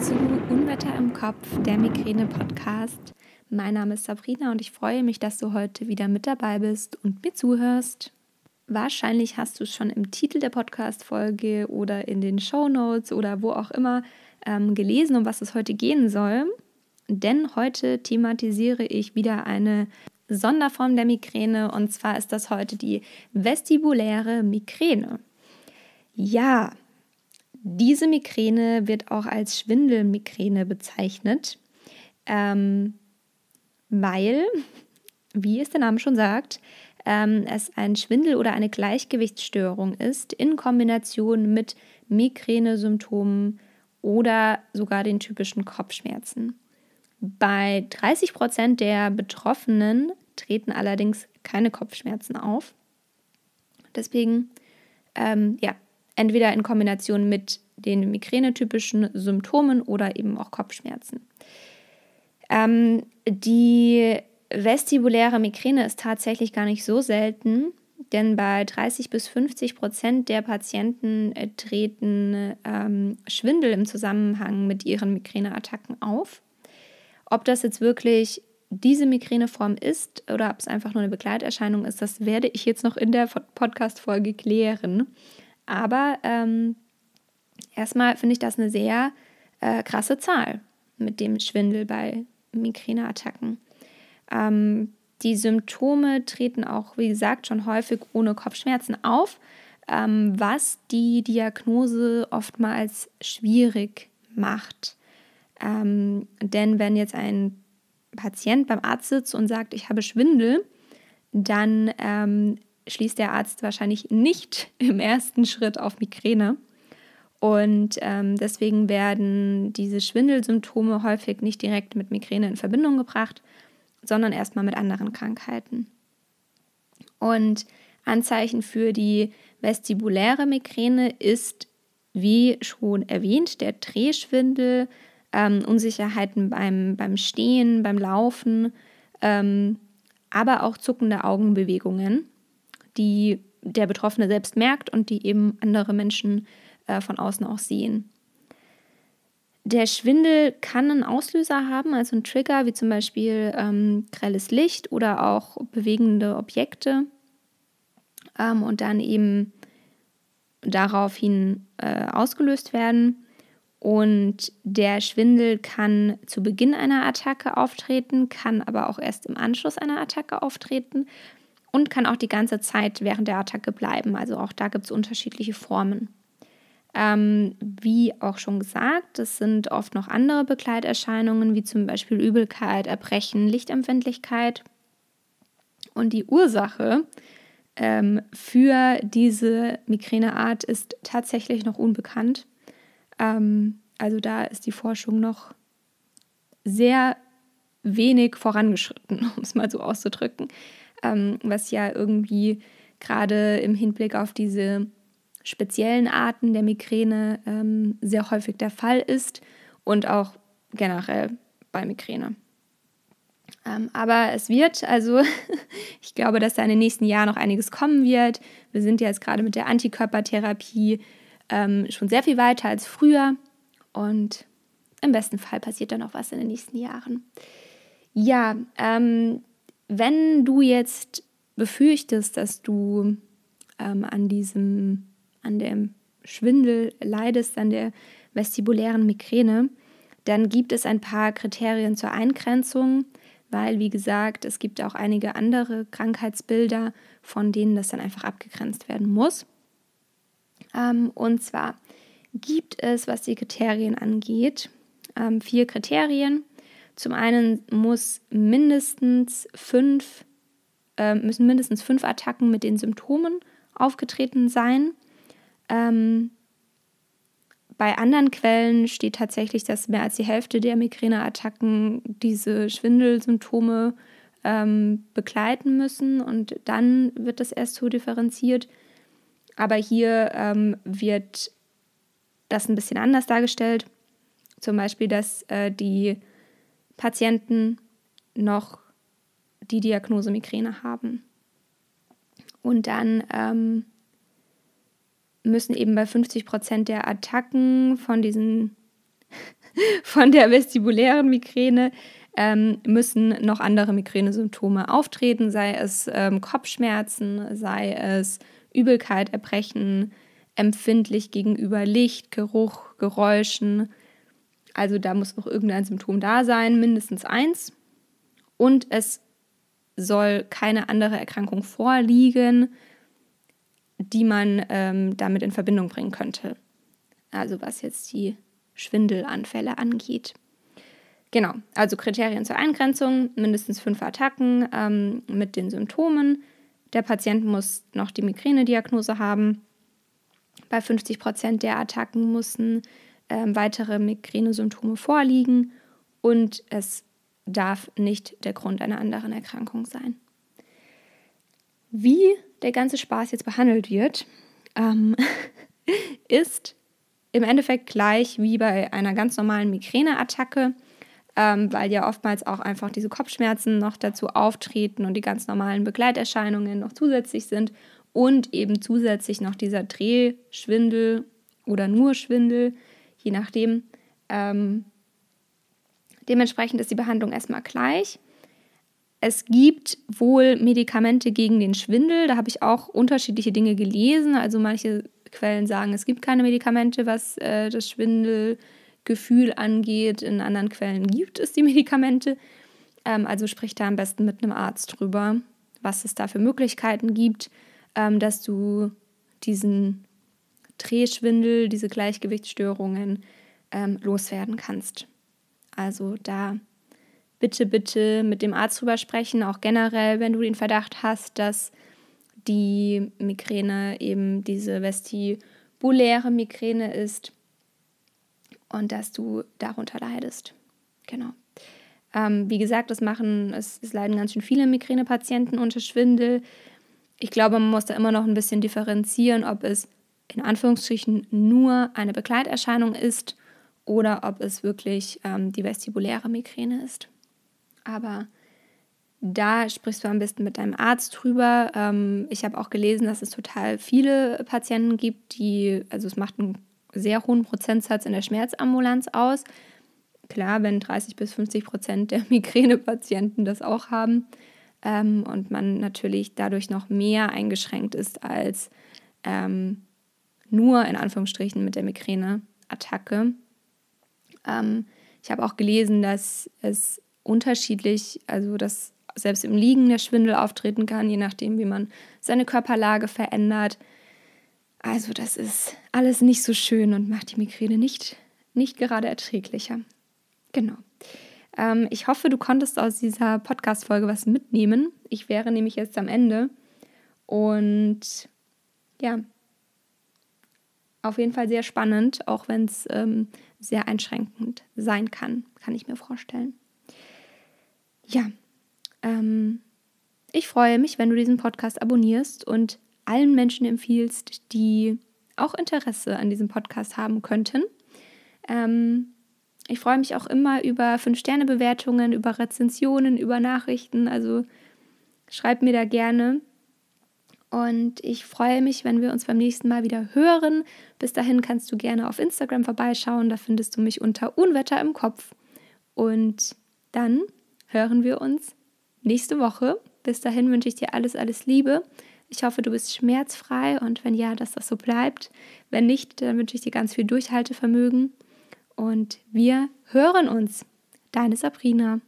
zu Unwetter im Kopf, der Migräne-Podcast. Mein Name ist Sabrina und ich freue mich, dass du heute wieder mit dabei bist und mir zuhörst. Wahrscheinlich hast du es schon im Titel der Podcast-Folge oder in den Show Notes oder wo auch immer ähm, gelesen, um was es heute gehen soll. Denn heute thematisiere ich wieder eine Sonderform der Migräne und zwar ist das heute die vestibuläre Migräne. Ja, diese Migräne wird auch als Schwindelmigräne bezeichnet, ähm, weil, wie es der Name schon sagt, ähm, es ein Schwindel oder eine Gleichgewichtsstörung ist in Kombination mit Migränesymptomen oder sogar den typischen Kopfschmerzen. Bei 30 Prozent der Betroffenen treten allerdings keine Kopfschmerzen auf. Deswegen, ähm, ja, entweder in Kombination mit den migränetypischen Symptomen oder eben auch Kopfschmerzen. Ähm, die vestibuläre Migräne ist tatsächlich gar nicht so selten, denn bei 30 bis 50 Prozent der Patienten äh, treten ähm, Schwindel im Zusammenhang mit ihren Migräneattacken auf. Ob das jetzt wirklich diese Migräneform ist oder ob es einfach nur eine Begleiterscheinung ist, das werde ich jetzt noch in der Podcast-Folge klären. Aber ähm, erstmal finde ich das eine sehr äh, krasse Zahl mit dem Schwindel bei Migräneattacken. Ähm, die Symptome treten auch, wie gesagt, schon häufig ohne Kopfschmerzen auf, ähm, was die Diagnose oftmals schwierig macht. Ähm, denn wenn jetzt ein Patient beim Arzt sitzt und sagt, ich habe Schwindel, dann ähm, schließt der Arzt wahrscheinlich nicht im ersten Schritt auf Migräne. Und ähm, deswegen werden diese Schwindelsymptome häufig nicht direkt mit Migräne in Verbindung gebracht, sondern erstmal mit anderen Krankheiten. Und Anzeichen für die vestibuläre Migräne ist, wie schon erwähnt, der Drehschwindel, ähm, Unsicherheiten beim, beim Stehen, beim Laufen, ähm, aber auch zuckende Augenbewegungen die der Betroffene selbst merkt und die eben andere Menschen äh, von außen auch sehen. Der Schwindel kann einen Auslöser haben, also einen Trigger, wie zum Beispiel ähm, grelles Licht oder auch bewegende Objekte ähm, und dann eben daraufhin äh, ausgelöst werden. Und der Schwindel kann zu Beginn einer Attacke auftreten, kann aber auch erst im Anschluss einer Attacke auftreten und kann auch die ganze Zeit während der Attacke bleiben. Also auch da gibt es unterschiedliche Formen. Ähm, wie auch schon gesagt, es sind oft noch andere Begleiterscheinungen, wie zum Beispiel Übelkeit, Erbrechen, Lichtempfindlichkeit. Und die Ursache ähm, für diese Migräneart ist tatsächlich noch unbekannt. Ähm, also da ist die Forschung noch sehr wenig vorangeschritten, um es mal so auszudrücken ähm, was ja irgendwie gerade im Hinblick auf diese speziellen Arten der Migräne ähm, sehr häufig der Fall ist und auch generell bei Migräne. Ähm, aber es wird, also ich glaube, dass da in den nächsten Jahren noch einiges kommen wird. Wir sind jetzt gerade mit der Antikörpertherapie ähm, schon sehr viel weiter als früher und im besten Fall passiert da noch was in den nächsten Jahren. Ja, ähm, wenn du jetzt befürchtest, dass du ähm, an diesem, an dem Schwindel leidest, an der vestibulären Migräne, dann gibt es ein paar Kriterien zur Eingrenzung, weil, wie gesagt, es gibt auch einige andere Krankheitsbilder, von denen das dann einfach abgegrenzt werden muss. Ähm, und zwar gibt es, was die Kriterien angeht, ähm, vier Kriterien. Zum einen muss mindestens fünf, äh, müssen mindestens fünf Attacken mit den Symptomen aufgetreten sein. Ähm, bei anderen Quellen steht tatsächlich, dass mehr als die Hälfte der Migräneattacken diese Schwindelsymptome ähm, begleiten müssen und dann wird das erst so differenziert. Aber hier ähm, wird das ein bisschen anders dargestellt. Zum Beispiel, dass äh, die Patienten noch die Diagnose Migräne haben. Und dann ähm, müssen eben bei 50 Prozent der Attacken von diesen von der vestibulären Migräne ähm, müssen noch andere Migränesymptome auftreten, sei es ähm, Kopfschmerzen, sei es Übelkeit, Erbrechen, empfindlich gegenüber Licht, Geruch, Geräuschen. Also da muss auch irgendein Symptom da sein, mindestens eins. Und es soll keine andere Erkrankung vorliegen, die man ähm, damit in Verbindung bringen könnte. Also was jetzt die Schwindelanfälle angeht. Genau, also Kriterien zur Eingrenzung, mindestens fünf Attacken ähm, mit den Symptomen. Der Patient muss noch die Migränediagnose haben. Bei 50 Prozent der Attacken müssen ähm, weitere Migränesymptome vorliegen und es darf nicht der Grund einer anderen Erkrankung sein. Wie der ganze Spaß jetzt behandelt wird, ähm, ist im Endeffekt gleich wie bei einer ganz normalen Migräneattacke ähm, weil ja oftmals auch einfach diese Kopfschmerzen noch dazu auftreten und die ganz normalen Begleiterscheinungen noch zusätzlich sind und eben zusätzlich noch dieser Drehschwindel oder nur Schwindel, je nachdem. Ähm, dementsprechend ist die Behandlung erstmal gleich. Es gibt wohl Medikamente gegen den Schwindel. Da habe ich auch unterschiedliche Dinge gelesen. Also manche Quellen sagen, es gibt keine Medikamente, was äh, das Schwindel Gefühl angeht. In anderen Quellen gibt es die Medikamente. Ähm, also sprich da am besten mit einem Arzt drüber, was es da für Möglichkeiten gibt, ähm, dass du diesen Drehschwindel, diese Gleichgewichtsstörungen ähm, loswerden kannst. Also da bitte, bitte mit dem Arzt drüber sprechen, auch generell, wenn du den Verdacht hast, dass die Migräne eben diese vestibuläre Migräne ist und dass du darunter leidest. Genau. Ähm, wie gesagt, das machen, es, es leiden ganz schön viele Migränepatienten unter Schwindel. Ich glaube, man muss da immer noch ein bisschen differenzieren, ob es in Anführungsstrichen nur eine Begleiterscheinung ist oder ob es wirklich ähm, die vestibuläre Migräne ist. Aber da sprichst du am besten mit deinem Arzt drüber. Ähm, ich habe auch gelesen, dass es total viele Patienten gibt, die, also es macht einen sehr hohen Prozentsatz in der Schmerzambulanz aus. Klar, wenn 30 bis 50 Prozent der Migränepatienten das auch haben ähm, und man natürlich dadurch noch mehr eingeschränkt ist als ähm, nur in Anführungsstrichen mit der Migräneattacke. Ähm, ich habe auch gelesen, dass es unterschiedlich, also dass selbst im Liegen der Schwindel auftreten kann, je nachdem, wie man seine Körperlage verändert. Also das ist alles nicht so schön und macht die Migräne nicht, nicht gerade erträglicher. Genau. Ähm, ich hoffe, du konntest aus dieser Podcast-Folge was mitnehmen. Ich wäre nämlich jetzt am Ende. Und ja, auf jeden Fall sehr spannend, auch wenn es ähm, sehr einschränkend sein kann, kann ich mir vorstellen. Ja, ähm, ich freue mich, wenn du diesen Podcast abonnierst und allen Menschen empfiehlst, die auch Interesse an diesem Podcast haben könnten. Ähm, ich freue mich auch immer über 5-Sterne-Bewertungen, über Rezensionen, über Nachrichten. Also schreib mir da gerne. Und ich freue mich, wenn wir uns beim nächsten Mal wieder hören. Bis dahin kannst du gerne auf Instagram vorbeischauen. Da findest du mich unter Unwetter im Kopf. Und dann hören wir uns nächste Woche. Bis dahin wünsche ich dir alles, alles Liebe. Ich hoffe, du bist schmerzfrei und wenn ja, dass das so bleibt. Wenn nicht, dann wünsche ich dir ganz viel Durchhaltevermögen. Und wir hören uns. Deine Sabrina.